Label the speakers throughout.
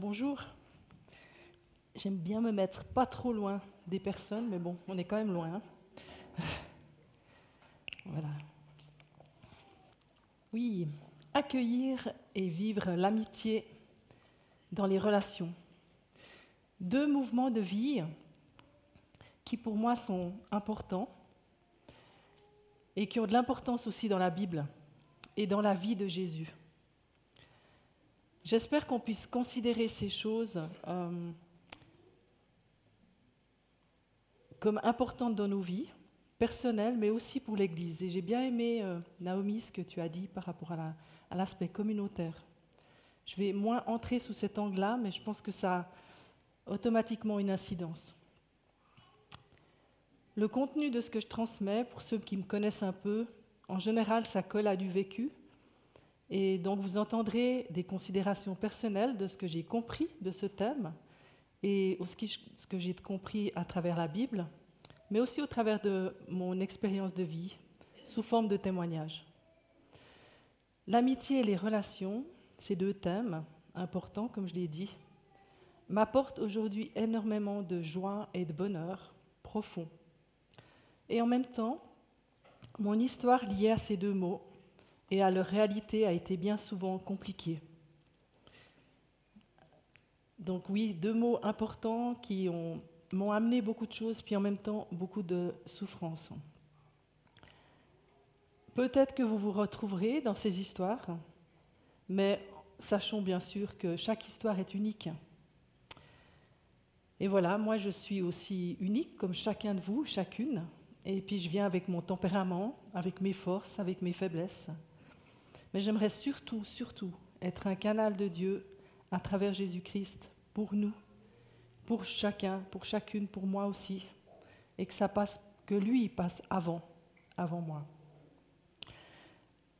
Speaker 1: Bonjour. J'aime bien me mettre pas trop loin des personnes, mais bon, on est quand même loin. hein. Voilà. Oui, accueillir et vivre l'amitié dans les relations. Deux mouvements de vie qui pour moi sont importants et qui ont de l'importance aussi dans la Bible et dans la vie de Jésus. J'espère qu'on puisse considérer ces choses euh, comme importantes dans nos vies personnelles, mais aussi pour l'Église. Et j'ai bien aimé, euh, Naomi, ce que tu as dit par rapport à la- à l'aspect communautaire. Je vais moins entrer sous cet angle-là, mais je pense que ça a automatiquement une incidence. Le contenu de ce que je transmets, pour ceux qui me connaissent un peu, en général, ça colle à du vécu. Et donc, vous entendrez des considérations personnelles de ce que j'ai compris de ce thème et ce que j'ai compris à travers la Bible, mais aussi au travers de mon expérience de vie, sous forme de témoignages. L'amitié et les relations, ces deux thèmes importants, comme je l'ai dit, m'apportent aujourd'hui énormément de joie et de bonheur profond. Et en même temps, mon histoire liée à ces deux mots et à leur réalité a été bien souvent compliquée. Donc oui, deux mots importants qui ont- m'ont amené beaucoup de choses, puis en même temps beaucoup de souffrances. Peut-être que vous vous retrouverez dans ces histoires, mais sachons bien sûr que chaque histoire est unique. Et voilà, moi je suis aussi unique comme chacun de vous, chacune, et puis je viens avec mon tempérament, avec mes forces, avec mes faiblesses. Mais j'aimerais surtout, surtout être un canal de Dieu à travers Jésus-Christ pour nous, pour chacun, pour chacune, pour moi aussi, et que lui passe avant, avant moi.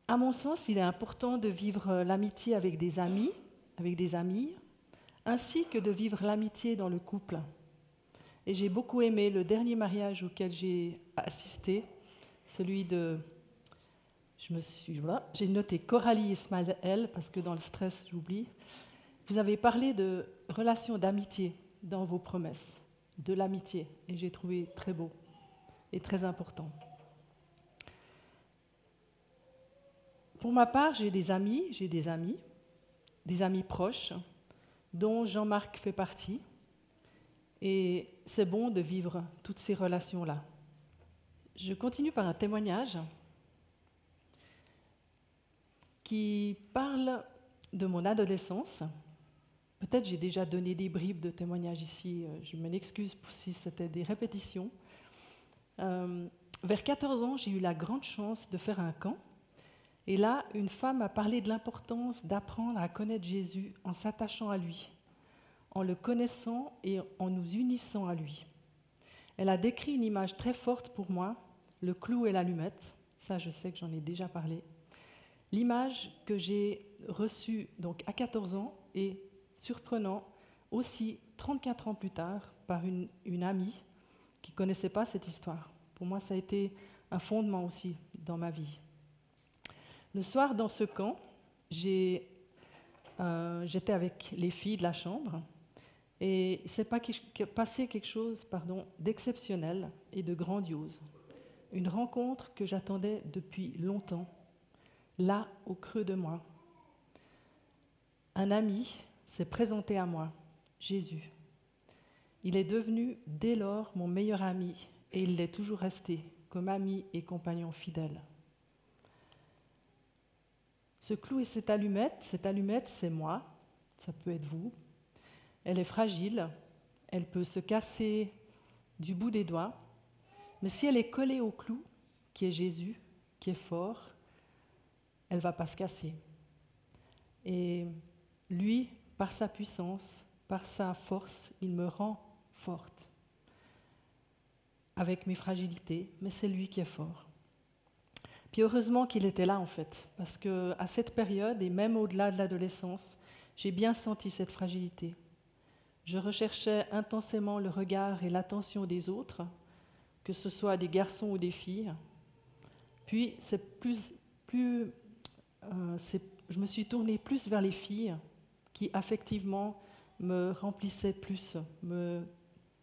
Speaker 1: À mon sens, il est important de vivre l'amitié avec des amis, avec des amis, ainsi que de vivre l'amitié dans le couple. Et j'ai beaucoup aimé le dernier mariage auquel j'ai assisté, celui de je me suis voilà, j'ai noté Coralie Ismaël parce que dans le stress j'oublie. Vous avez parlé de relations d'amitié dans vos promesses, de l'amitié, et j'ai trouvé très beau et très important. Pour ma part, j'ai des amis, j'ai des amis, des amis proches, dont Jean-Marc fait partie, et c'est bon de vivre toutes ces relations-là. Je continue par un témoignage qui parle de mon adolescence. Peut-être j'ai déjà donné des bribes de témoignages ici, euh, je m'en excuse pour si c'était des répétitions. Euh, vers 14 ans, j'ai eu la grande chance de faire un camp. Et là, une femme a parlé de l'importance d'apprendre à connaître Jésus en s'attachant à lui, en le connaissant et en nous unissant à lui. Elle a décrit une image très forte pour moi, le clou et l'allumette. Ça, je sais que j'en ai déjà parlé. L'image que j'ai reçue donc à 14 ans est surprenant aussi 34 ans plus tard par une, amie qui ne connaissait pas cette histoire. Pour moi, ça a été un fondement aussi dans ma vie. Le soir, dans ce camp, euh, j'étais avec les filles de la chambre et c'est pas passé quelque chose d'exceptionnel et de grandiose. Une rencontre que j'attendais depuis longtemps là au creux de moi. Un ami s'est présenté à moi, Jésus. Il est devenu dès lors mon meilleur ami et il l'est toujours resté comme ami et compagnon fidèle. Ce clou et cette allumette, cette allumette, c'est moi, ça peut être vous. Elle est fragile, elle peut se casser du bout des doigts, mais si elle est collée au clou, qui est Jésus, qui est fort, elle va pas se casser. Et lui, par sa puissance, par sa force, il me rend forte avec mes fragilités, mais c'est lui qui est fort. Puis heureusement qu'il était là en fait, parce que à cette période et même au-delà de l'adolescence, j'ai bien senti cette fragilité. Je recherchais intensément le regard et l'attention des autres, que ce soit des garçons ou des filles. Puis c'est plus, plus euh, je me suis tournée plus vers les filles qui affectivement me remplissaient plus.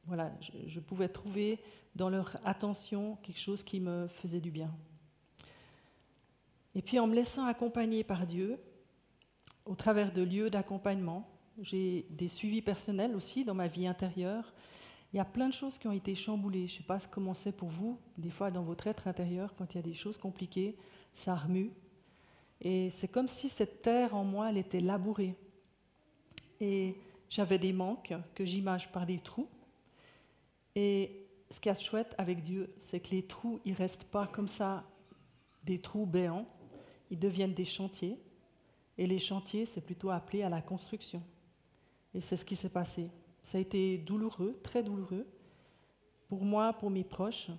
Speaker 1: Voilà, je, pouvais trouver dans leur attention quelque chose qui me faisait du bien. Et puis en me laissant accompagner par Dieu, au travers de lieux d'accompagnement, j'ai des suivis personnels aussi dans ma vie intérieure. Il y a plein de choses qui ont été chamboulées. Je ne sais pas comment c'est pour vous, des fois dans votre être intérieur, quand il y a des choses compliquées, ça remue. Et c'est comme si cette terre en moi, elle était labourée. Et j'avais des manques que j'image par des trous. Et ce qui est chouette avec Dieu, c'est que les trous, ils restent pas comme ça, des trous béants, ils deviennent des chantiers. Et les chantiers, c'est plutôt appelé à la construction. Et c'est ce qui s'est passé. Ça a été douloureux, très douloureux, pour moi, pour mes proches.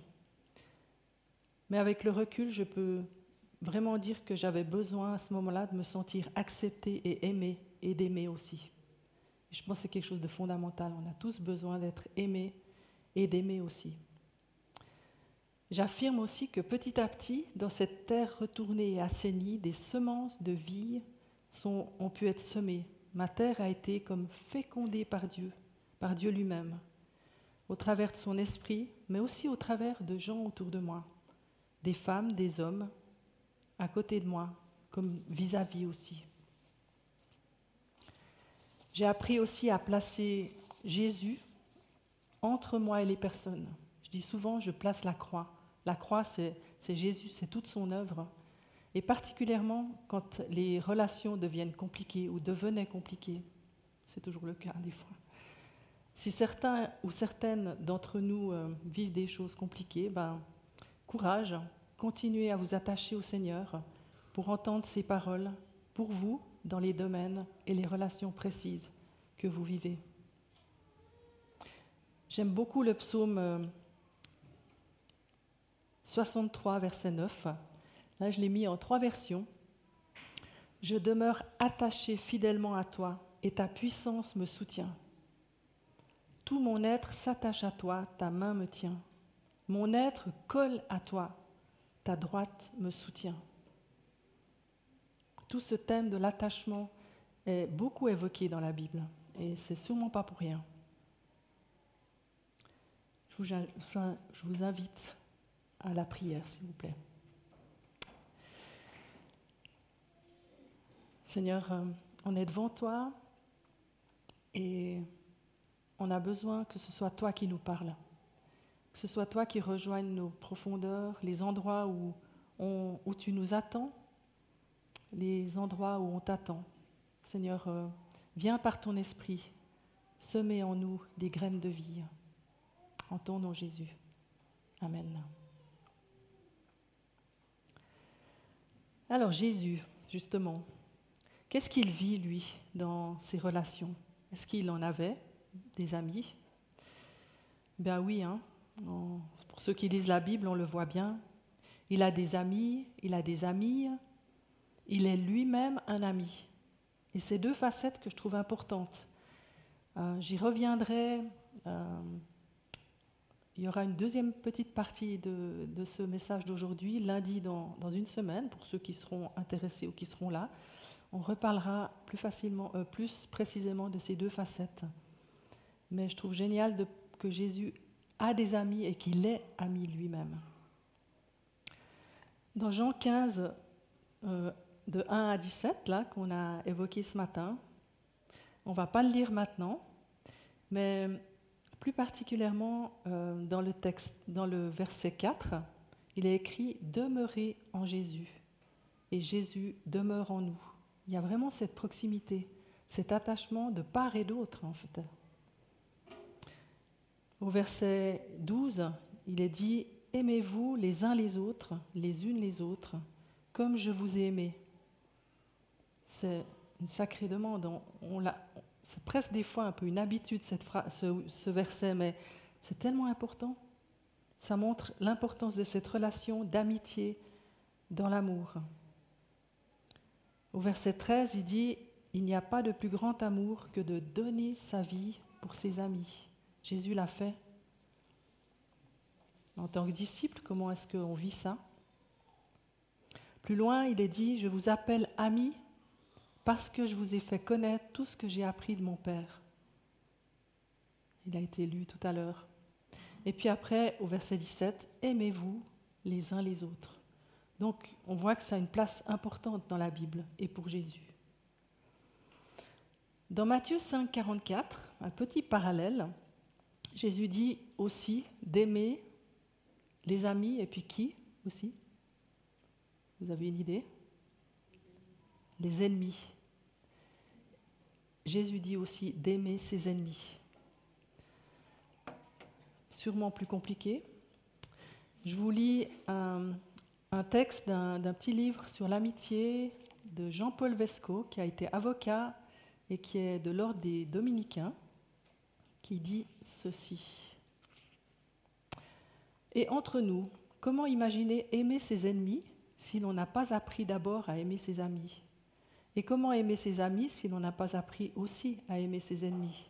Speaker 1: Mais avec le recul, je peux vraiment dire que j'avais besoin à ce moment-là de me sentir acceptée et aimée et d'aimer aussi. je pense que c'est quelque chose de fondamental. On a tous besoin d'être aimés et d'aimer aussi. J'affirme aussi que petit à petit, dans cette terre retournée et assainie, des semences de vie ont pu être semées. Ma terre a été comme fécondée par Dieu, par Dieu lui-même, au travers de son esprit, mais aussi au travers de gens autour de moi, des femmes, des hommes, à côté de moi, comme vis-à-vis aussi. J'ai appris aussi à placer Jésus entre moi et les personnes. Je dis souvent, je place la croix. La croix, c'est Jésus, c'est toute son œuvre. Et particulièrement quand les relations deviennent compliquées ou devenaient compliquées. C'est toujours le cas des fois. Si certains ou certaines d'entre nous euh, vivent des choses compliquées, ben, courage, continuez à vous attacher au Seigneur pour entendre ses paroles pour vous dans les domaines et les relations précises que vous vivez. J'aime beaucoup le psaume 63, euh, verset 9. Là, je l'ai mis en trois versions. Je demeure attaché fidèlement à toi et ta puissance me soutient. Tout mon être s'attache à toi, ta main me tient. Mon être colle à toi, ta droite me soutient. Tout ce thème de l'attachement est beaucoup évoqué dans la Bible et c'est sûrement pas pour rien. Je vous invite à la prière, s'il vous plaît. Seigneur, euh, on est devant toi et on a besoin que ce soit toi qui nous parles ce soit toi qui rejoignes nos profondeurs, les endroits où, tu nous attends, les endroits où on t'attend. Seigneur, euh, viens par ton esprit semer en nous des graines de vie. En ton nom, Jésus. Amen. Alors Jésus, justement, qu'est-ce qu'il vit, lui, dans ses relations? Est-ce qu'il en avait des amis? Ben oui, hein, pour ceux qui lisent la Bible, on le voit bien. Il a des amis, il a des amies, il est lui-même un ami. Et c'est deux facettes que je trouve importantes. Euh, j'y reviendrai. Euh, il y aura une deuxième petite partie de, ce message d'aujourd'hui, lundi dans, une semaine, pour ceux qui seront intéressés ou qui seront là. On reparlera plus facilement, euh, plus précisément de ces deux facettes. Mais je trouve génial que Jésus a des amis et qu'il est ami lui-même. Dans Jean 15, euh, de 1 à 17, là, qu'on a évoqué ce matin, on ne va pas le lire maintenant, mais plus particulièrement euh, dans le texte, dans le verset 4, il est écrit Demeurez en Jésus, et Jésus demeure en nous. Il y a vraiment cette proximité, cet attachement de part et d'autre, en fait. Au verset 12, il est dit Aimez-vous les uns les autres, les unes les autres, comme je vous ai aimé. C'est une sacrée demande. On, c'est presque des fois un peu une habitude ce, ce verset, mais c'est tellement important. Ça montre l'importance de cette relation d'amitié dans l'amour. Au verset 13, il dit Il n'y a pas de plus grand amour que de donner sa vie pour ses amis. Jésus l'a fait. En tant que disciple, comment est-ce qu'on vit ça? Plus loin, il est dit, je vous appelle amis parce que je vous ai fait connaître tout ce que j'ai appris de mon Père. il a été lu tout à l'heure. Et puis après, au verset 17, aimez-vous les uns les autres. Donc on voit que ça a une place importante dans la Bible et pour Jésus. Dans Matthieu 5, 44, un petit parallèle, Jésus dit aussi d'aimer les amis et puis qui aussi? Vous avez une idée? Les ennemis. Jésus dit aussi d'aimer ses ennemis. Sûrement plus compliqué. Je vous lis un, texte d'un petit livre sur l'amitié de Jean-Paul Vesco, qui a été avocat et qui est de l'ordre des dominicains, qui dit ceci. Et entre nous, comment imaginer aimer ses ennemis si l'on n'a pas appris d'abord à aimer ses amis? Et comment aimer ses amis si l'on n'a pas appris aussi à aimer ses ennemis?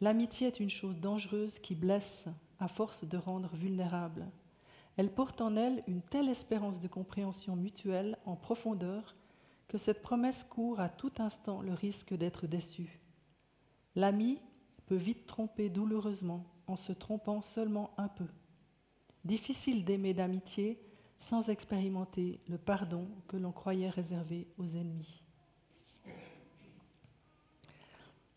Speaker 1: L'amitié est une chose dangereuse qui blesse à force de rendre vulnérable. Elle porte en elle une telle espérance de compréhension mutuelle en profondeur que cette promesse court à tout instant le risque d'être déçue. L'ami peut vite tromper douloureusement en se trompant seulement un peu. Difficile d'aimer d'amitié sans expérimenter le pardon que l'on croyait réservé aux ennemis.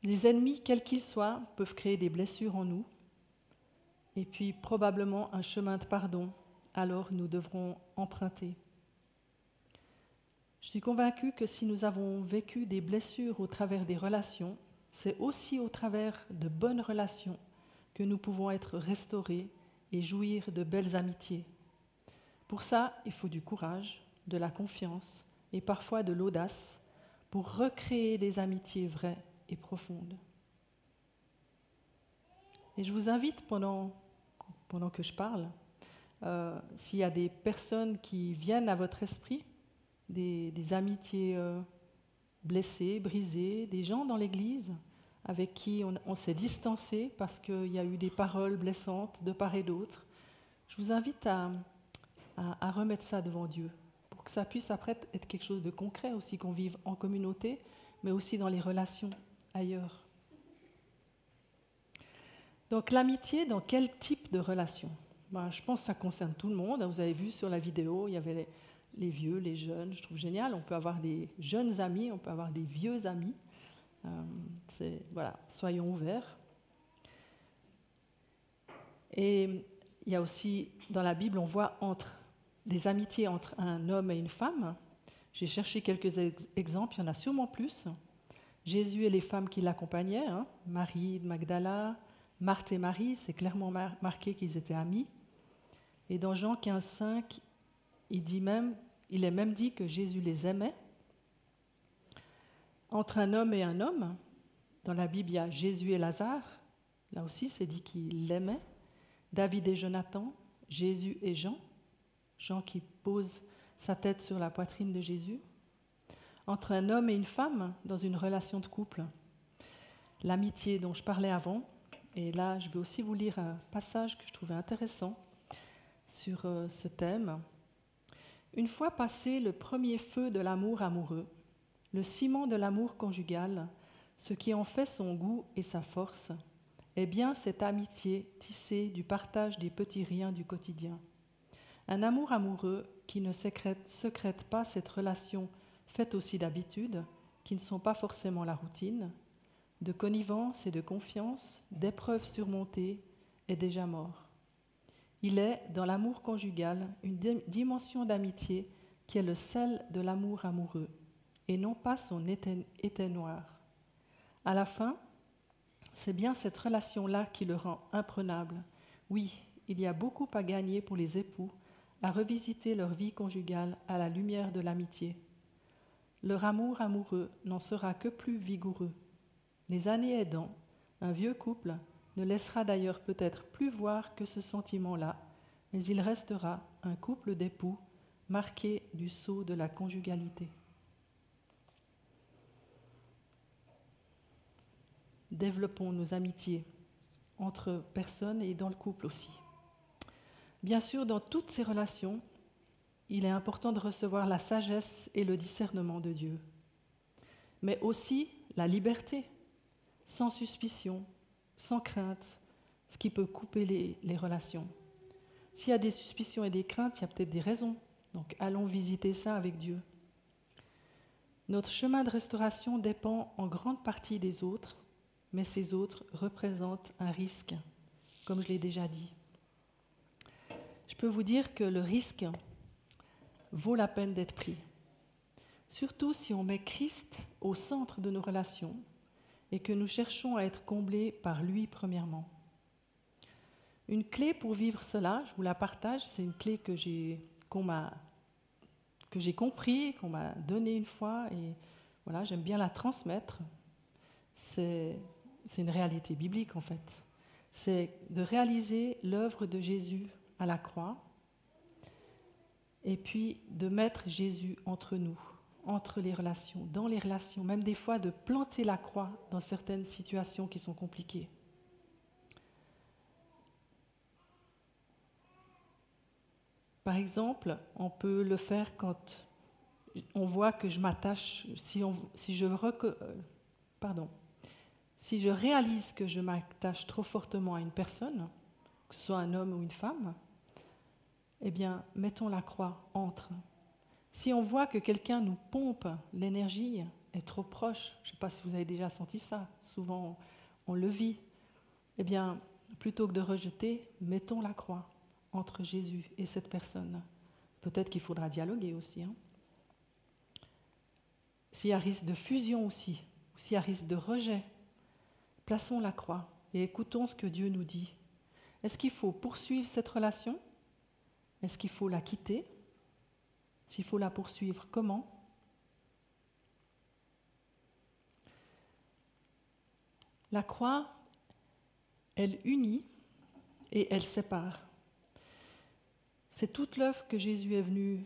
Speaker 1: Les ennemis, quels qu'ils soient, peuvent créer des blessures en nous, et puis probablement un chemin de pardon, alors nous devrons emprunter. Je suis convaincue que si nous avons vécu des blessures au travers des relations, c'est aussi au travers de bonnes relations que nous pouvons être restaurés et jouir de belles amitiés. Pour ça, il faut du courage, de la confiance et parfois de l'audace pour recréer des amitiés vraies et profonde. Et je vous invite pendant, pendant que je parle, euh, s'il y a des personnes qui viennent à votre esprit, des, amitiés euh, blessées, brisées, des gens dans l'Église avec qui on, s'est distancé parce qu'il y a eu des paroles blessantes de part et d'autre, je vous invite à, remettre ça devant Dieu pour que ça puisse après être quelque chose de concret aussi, qu'on vive en communauté, mais aussi dans les relations ailleurs. Donc l'amitié, dans quel type de relation? Ben, Je pense que ça concerne tout le monde. Vous avez vu sur la vidéo, il y avait les, vieux, les jeunes. Je trouve génial. On peut avoir des jeunes amis, on peut avoir des vieux amis. Euh, voilà, soyons ouverts. Et il y a aussi, dans la Bible, on voit entre des amitiés entre un homme et une femme. J'ai cherché quelques exemples, il y en a sûrement plus. Jésus et les femmes qui l'accompagnaient, hein, Marie de Magdala, Marthe et Marie, c'est clairement marqué qu'ils étaient amis. Et dans Jean 15, 5, il, est même dit que Jésus les aimait. Entre un homme et un homme, dans la Bible, il y a Jésus et Lazare. Là aussi, c'est dit qu'il l'aimait. David et Jonathan, Jésus et Jean. Jean qui pose sa tête sur la poitrine de Jésus entre un homme et une femme dans une relation de couple. L'amitié dont je parlais avant. Et là, je vais aussi vous lire un passage que je trouvais intéressant sur euh, ce thème. Une fois passé le premier feu de l'amour amoureux, le ciment de l'amour conjugal, ce qui en fait son goût et sa force, est bien cette amitié tissée du partage des petits riens du quotidien. Un amour amoureux qui ne secrète pas cette relation faites aussi d'habitudes qui ne sont pas forcément la routine, de connivence et de confiance, d'épreuves surmontées, est déjà mort. Il est, dans l'amour conjugal, une dimension d'amitié qui est le sel de l'amour amoureux, et non pas son éteignoir. À la fin, c'est bien cette relation-là qui le rend imprenable. Oui, il y a beaucoup à gagner pour les époux à revisiter leur vie conjugale à la lumière de l'amitié leur amour amoureux n'en sera que plus vigoureux. Les années aidant, un vieux couple ne laissera d'ailleurs peut-être plus voir que ce sentiment-là, mais il restera un couple d'époux marqué du sceau de la conjugalité. Développons nos amitiés entre personnes et dans le couple aussi. Bien sûr, dans toutes ces relations, il est important de recevoir la sagesse et le discernement de Dieu, mais aussi la liberté, sans suspicion, sans crainte, ce qui peut couper les, relations. S'il y a des suspicions et des craintes, il y a peut-être des raisons. Donc allons visiter ça avec Dieu. Notre chemin de restauration dépend en grande partie des autres, mais ces autres représentent un risque, comme je l'ai déjà dit. Je peux vous dire que le risque vaut la peine d'être pris, surtout si on met Christ au centre de nos relations et que nous cherchons à être comblés par lui premièrement. Une clé pour vivre cela, je vous la partage, c'est une clé que j'ai qu'on m'a que j'ai compris, qu'on m'a donnée une fois et voilà, j'aime bien la transmettre. C'est c'est une réalité biblique en fait. C'est de réaliser l'œuvre de Jésus à la croix et puis de mettre Jésus entre nous, entre les relations, dans les relations, même des fois de planter la croix dans certaines situations qui sont compliquées. Par exemple, on peut le faire quand on voit que je m'attache, si, si je euh, pardon, si je réalise que je m'attache trop fortement à une personne, que ce soit un homme ou une femme, eh bien, mettons la croix entre. Si on voit que quelqu'un nous pompe l'énergie, est trop proche, je ne sais pas si vous avez déjà senti ça, souvent on le vit, eh bien, plutôt que de rejeter, mettons la croix entre Jésus et cette personne. Peut-être qu'il faudra dialoguer aussi. Hein. S'il y a risque de fusion aussi, s'il y a risque de rejet, Plaçons la croix et écoutons ce que Dieu nous dit. Est-ce qu'il faut poursuivre cette relation? Est-ce qu'il faut la quitter? S'il faut la poursuivre, comment? La croix, elle unit et elle sépare. C'est toute l'œuvre que Jésus est venu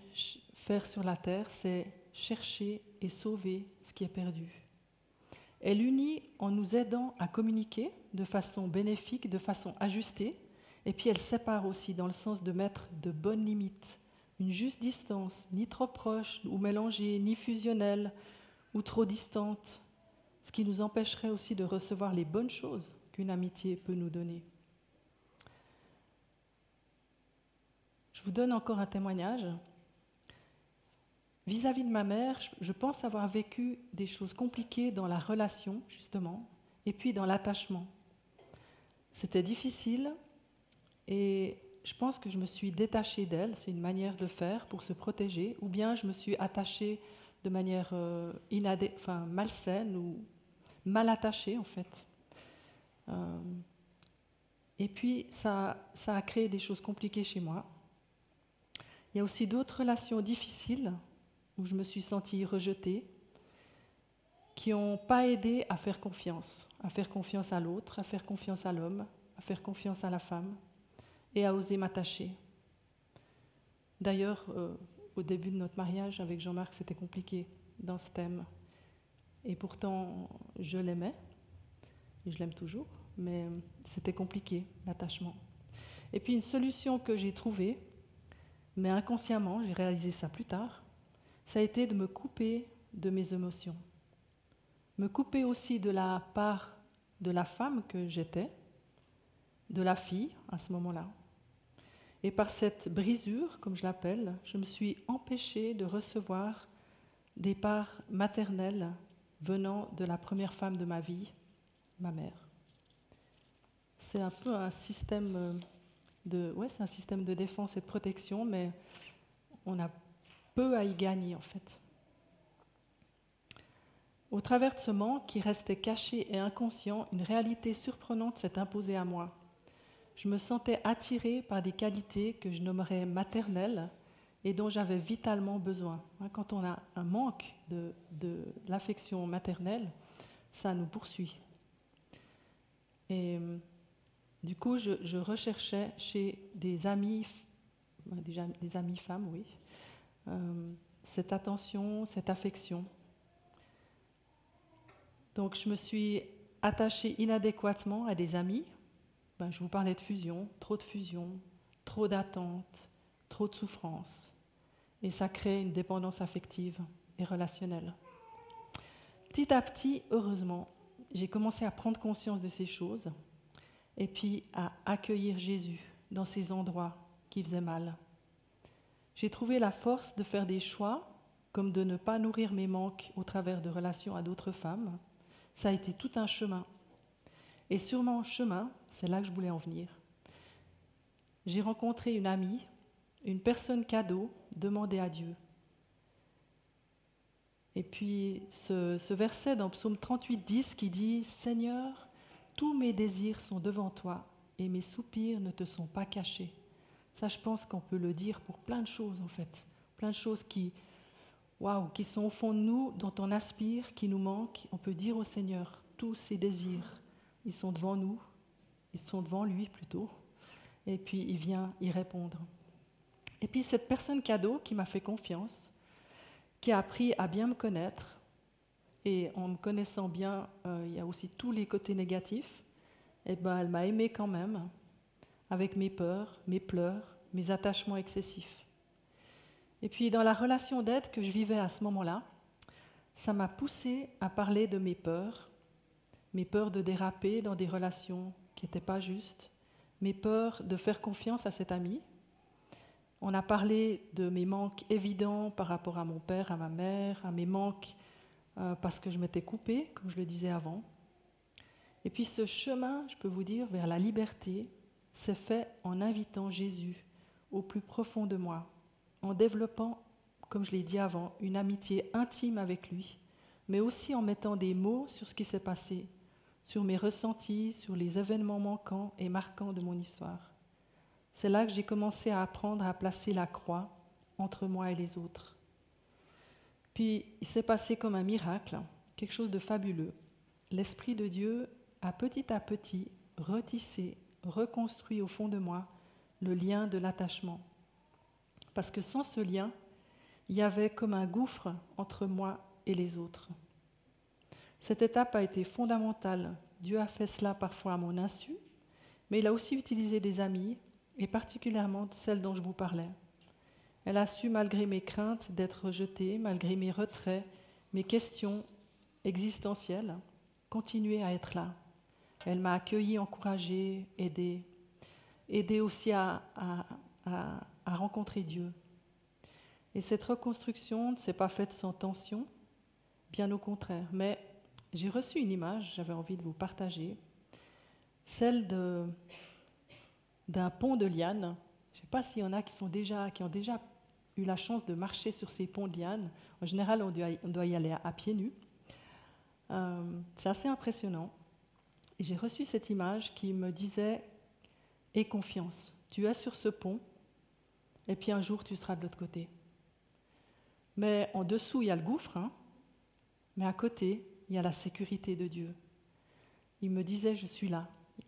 Speaker 1: faire sur la terre, c'est chercher et sauver ce qui est perdu. Elle unit en nous aidant à communiquer de façon bénéfique, de façon ajustée, et puis elle sépare aussi dans le sens de mettre de bonnes limites, une juste distance, ni trop proche ou mélangée, ni fusionnelle ou trop distante, ce qui nous empêcherait aussi de recevoir les bonnes choses qu'une amitié peut nous donner. Je vous donne encore un témoignage. Vis-à-vis de ma mère, je pense avoir vécu des choses compliquées dans la relation, justement, et puis dans l'attachement. C'était difficile et je pense que je me suis détachée d'elle, c'est une manière de faire pour se protéger, ou bien je me suis attachée de manière euh, enfin, malsaine ou mal attachée en fait. Euh, et puis ça, ça a créé des choses compliquées chez moi. Il y a aussi d'autres relations difficiles où je me suis sentie rejetée, qui n'ont pas aidé à faire confiance, à faire confiance à l'autre, à faire confiance à l'homme, à faire confiance à la femme et à oser m'attacher. D'ailleurs, euh, au début de notre mariage avec Jean-Marc, c'était compliqué dans ce thème. Et pourtant, je l'aimais, et je l'aime toujours, mais c'était compliqué, l'attachement. Et puis une solution que j'ai trouvée, mais inconsciemment, j'ai réalisé ça plus tard, ça a été de me couper de mes émotions, me couper aussi de la part de la femme que j'étais, de la fille à ce moment-là. Et par cette brisure, comme je l'appelle, je me suis empêchée de recevoir des parts maternelles venant de la première femme de ma vie, ma mère. C'est un peu un système de, ouais, un système de défense et de protection, mais on a peu à y gagner en fait. Au travers de ce manque qui restait caché et inconscient, une réalité surprenante s'est imposée à moi. Je me sentais attirée par des qualités que je nommerais maternelles et dont j'avais vitalement besoin. Hein, quand on a un manque de, l'affection maternelle, ça nous poursuit. Et du coup, je, recherchais chez des amis, des amis femmes, oui, euh, cette attention, cette affection. Donc je me suis attachée inadéquatement à des amis. Ben, je vous parlais de fusion, trop de fusion, trop d'attente, trop de souffrance. Et ça crée une dépendance affective et relationnelle. Petit à petit, heureusement, j'ai commencé à prendre conscience de ces choses et puis à accueillir Jésus dans ces endroits qui faisaient mal. J'ai trouvé la force de faire des choix, comme de ne pas nourrir mes manques au travers de relations à d'autres femmes. Ça a été tout un chemin. Et sur mon chemin, c'est là que je voulais en venir. J'ai rencontré une amie, une personne cadeau demandée à Dieu. Et puis ce, ce verset dans Psaume 38, 10 qui dit Seigneur, tous mes désirs sont devant toi et mes soupirs ne te sont pas cachés. Ça, je pense qu'on peut le dire pour plein de choses en fait. Plein de choses qui, waouh, qui sont au fond de nous, dont on aspire, qui nous manquent. On peut dire au Seigneur tous ces désirs. Ils sont devant nous, ils sont devant lui plutôt. Et puis il vient y répondre. Et puis cette personne cadeau qui m'a fait confiance, qui a appris à bien me connaître, et en me connaissant bien, euh, il y a aussi tous les côtés négatifs, et eh ben, elle m'a aimé quand même, avec mes peurs, mes pleurs, mes attachements excessifs. Et puis dans la relation d'aide que je vivais à ce moment-là, ça m'a poussé à parler de mes peurs, mes peurs de déraper dans des relations qui n'étaient pas justes, mes peurs de faire confiance à cet ami, on a parlé de mes manques évidents par rapport à mon père, à ma mère, à mes manques euh, parce que je m'étais coupée, comme je le disais avant. Et puis ce chemin, je peux vous dire, vers la liberté, s'est fait en invitant Jésus au plus profond de moi, en développant, comme je l'ai dit avant, une amitié intime avec lui, mais aussi en mettant des mots sur ce qui s'est passé, sur mes ressentis, sur les événements manquants et marquants de mon histoire. C'est là que j'ai commencé à apprendre à placer la croix entre moi et les autres. Puis il s'est passé comme un miracle, quelque chose de fabuleux. L'Esprit de Dieu a petit à petit retissé, reconstruit au fond de moi le lien de l'attachement. Parce que sans ce lien, il y avait comme un gouffre entre moi et les autres. Cette étape a été fondamentale. Dieu a fait cela parfois à mon insu, mais il a aussi utilisé des amis et particulièrement celle dont je vous parlais. Elle a su, malgré mes craintes d'être rejetée, malgré mes retraits, mes questions existentielles, continuer à être là. Elle m'a accueilli, encouragée, aidée, aidée aussi à, à rencontrer Dieu. Et cette reconstruction ne s'est pas faite sans tension, bien au contraire. Mais j'ai reçu une image, j'avais envie de vous partager, celle de, d'un pont de lianes. Je ne sais pas s'il y en a qui, sont déjà, qui ont déjà eu la chance de marcher sur ces ponts de lianes. En général, on doit, y aller à, pieds nus. Euh, c'est assez impressionnant. J'ai reçu cette image qui me disait Aie confiance, tu es sur ce pont, et puis un jour tu seras de l'autre côté. Mais en dessous, il y a le gouffre, hein. mais à côté, il y a la sécurité de Dieu. Il me disait Je suis là.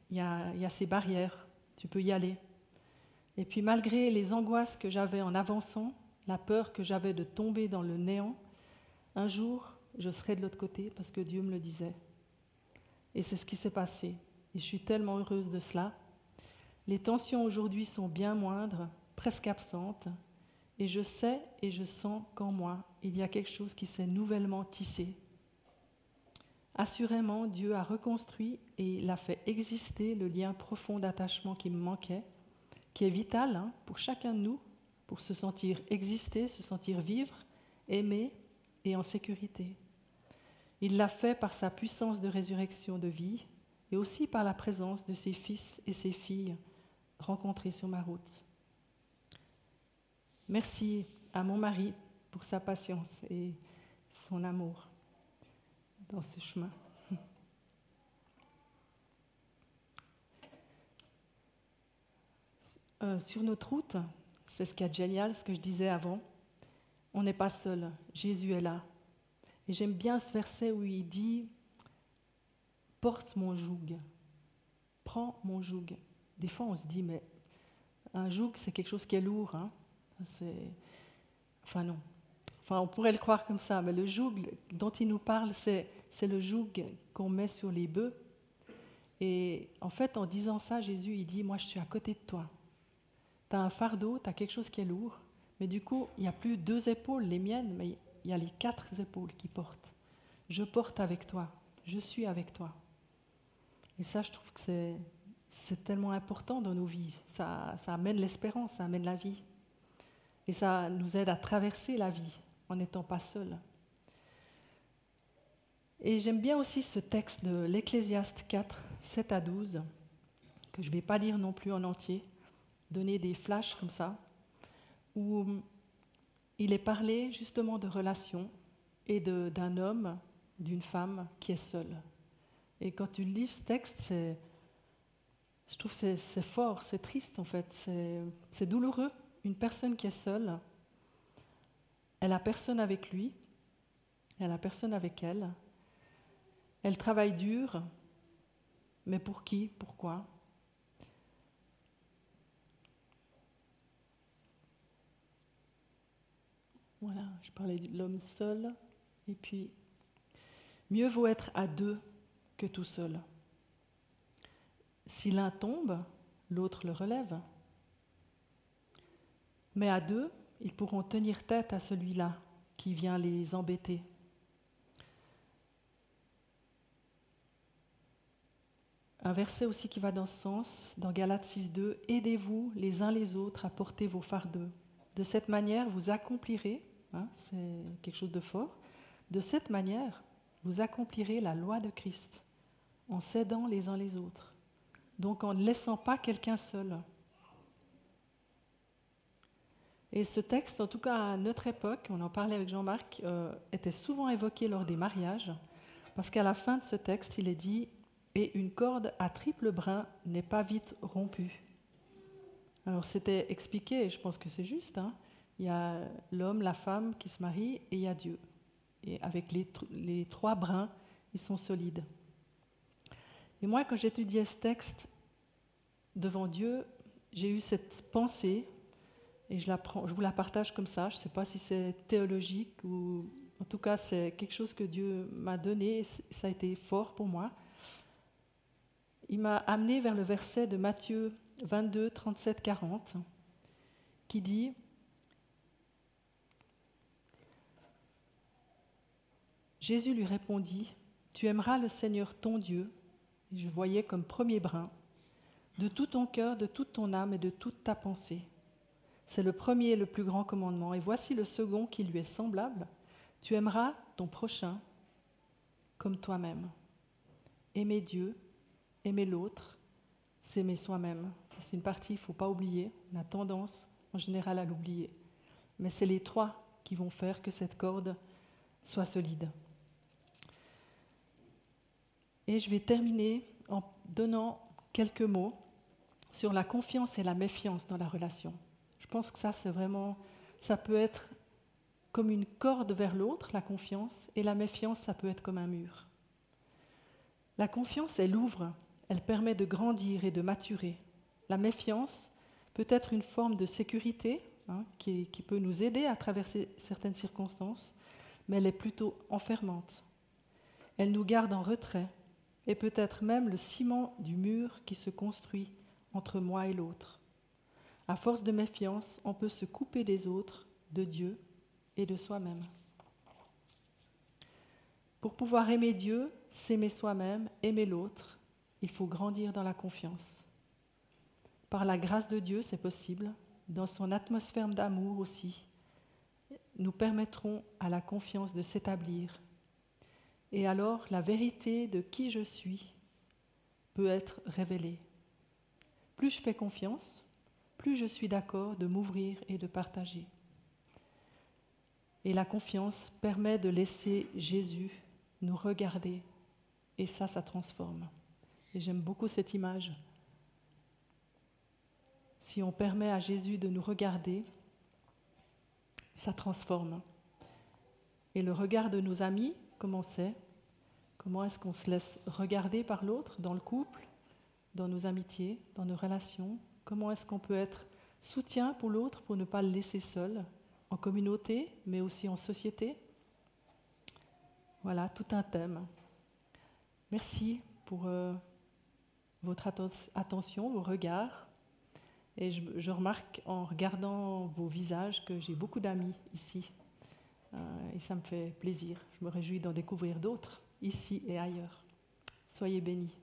Speaker 1: Il y a, ces barrières, tu peux y aller. Et puis malgré les angoisses que j'avais en avançant, la peur que j'avais de tomber dans le néant, un jour, je serai de l'autre côté parce que Dieu me le disait. Et c'est ce qui s'est passé. Et je suis tellement heureuse de cela. Les tensions aujourd'hui sont bien moindres, presque absentes, et je sais et je sens qu'en moi, il y a quelque chose qui s'est nouvellement tissé. Assurément, Dieu a reconstruit et il a fait exister le lien profond d'attachement qui me manquait, qui est vital hein, pour chacun de nous, pour se sentir exister, se sentir vivre, aimer et en sécurité. Il l'a fait par sa puissance de résurrection de vie et aussi par la présence de ses fils et ses filles rencontrés sur ma route. Merci à mon mari pour sa patience et son amour dans ce chemin. Euh, sur notre route, c'est ce qui est génial, ce que je disais avant, on n'est pas seul, Jésus est là. Et j'aime bien ce verset où il dit Porte mon joug, prends mon joug. Des fois, on se dit Mais un joug, c'est quelque chose qui est lourd. Hein. Enfin, non. Enfin, on pourrait le croire comme ça, mais le joug dont il nous parle, c'est, c'est le joug qu'on met sur les bœufs. Et en fait, en disant ça, Jésus, il dit, moi, je suis à côté de toi. Tu as un fardeau, tu as quelque chose qui est lourd, mais du coup, il n'y a plus deux épaules, les miennes, mais il y a les quatre épaules qui portent. Je porte avec toi, je suis avec toi. Et ça, je trouve que c'est, tellement important dans nos vies. Ça, ça amène l'espérance, ça amène la vie. Et ça nous aide à traverser la vie en n'étant pas seuls. Et j'aime bien aussi ce texte de l'Ecclésiaste 4, 7 à 12, que je ne vais pas lire non plus en entier, donner des flashs comme ça, où il est parlé justement de relations et d'un homme, d'une femme qui est seule. Et quand tu lis ce texte, je trouve que c'est fort, c'est triste en fait, c'est douloureux. Une personne qui est seule, elle a personne avec lui, elle a personne avec elle, elle travaille dur, mais pour qui Pourquoi? Voilà, je parlais de l'homme seul. Et puis, mieux vaut être à deux que tout seul. Si l'un tombe, l'autre le relève. Mais à deux, ils pourront tenir tête à celui-là qui vient les embêter. Un verset aussi qui va dans ce sens, dans Galates 6.2, Aidez-vous les uns les autres à porter vos fardeaux. De cette manière, vous accomplirez, hein, c'est quelque chose de fort, de cette manière, vous accomplirez la loi de Christ en s'aidant les uns les autres. Donc en ne laissant pas quelqu'un seul. Et ce texte, en tout cas à notre époque, on en parlait avec Jean-Marc, euh, était souvent évoqué lors des mariages, parce qu'à la fin de ce texte, il est dit et une corde à triple brin n'est pas vite rompue. Alors c'était expliqué, et je pense que c'est juste. Hein. Il y a l'homme, la femme qui se marient, et il y a Dieu. Et avec les, trois brins, ils sont solides. Et moi, quand j'étudiais ce texte devant Dieu, j'ai eu cette pensée, et je, je vous la partage comme ça. Je ne sais pas si c'est théologique ou en tout cas c'est quelque chose que Dieu m'a donné, et ça a été fort pour moi il m'a amené vers le verset de Matthieu 22, 37, 40, qui dit Jésus lui répondit Tu aimeras le Seigneur ton Dieu, et je voyais comme premier brin, de tout ton cœur, de toute ton âme et de toute ta pensée. C'est le premier et le plus grand commandement. Et voici le second qui lui est semblable. Tu aimeras ton prochain comme toi-même. Aimer Dieu aimer l'autre, s'aimer soi-même. Ça, c'est une partie, il ne faut pas oublier. On a tendance, en général, à l'oublier. Mais c'est les trois qui vont faire que cette corde soit solide. Et je vais terminer en donnant quelques mots sur la confiance et la méfiance dans la relation. Je pense que ça, c'est vraiment, ça peut être comme une corde vers l'autre, la confiance, et la méfiance, ça peut être comme un mur. La confiance, elle ouvre elle permet de grandir et de maturer. La méfiance peut être une forme de sécurité hein, qui, qui peut nous aider à traverser certaines circonstances, mais elle est plutôt enfermante. Elle nous garde en retrait et peut être même le ciment du mur qui se construit entre moi et l'autre. À force de méfiance, on peut se couper des autres, de Dieu et de soi-même. Pour pouvoir aimer Dieu, s'aimer soi-même, aimer l'autre, il faut grandir dans la confiance. Par la grâce de Dieu, c'est possible. Dans son atmosphère d'amour aussi, nous permettrons à la confiance de s'établir. Et alors, la vérité de qui je suis peut être révélée. Plus je fais confiance, plus je suis d'accord de m'ouvrir et de partager. Et la confiance permet de laisser Jésus nous regarder. Et ça, ça transforme. Et j'aime beaucoup cette image. Si on permet à Jésus de nous regarder, ça transforme. Et le regard de nos amis, comment c'est? Comment est-ce qu'on se laisse regarder par l'autre dans le couple, dans nos amitiés, dans nos relations? Comment est-ce qu'on peut être soutien pour l'autre pour ne pas le laisser seul, en communauté, mais aussi en société? Voilà, tout un thème. Merci pour... Euh, votre attention, vos regards. Et je, remarque en regardant vos visages que j'ai beaucoup d'amis ici. Euh, et ça me fait plaisir. Je me réjouis d'en découvrir d'autres ici et ailleurs. Soyez bénis.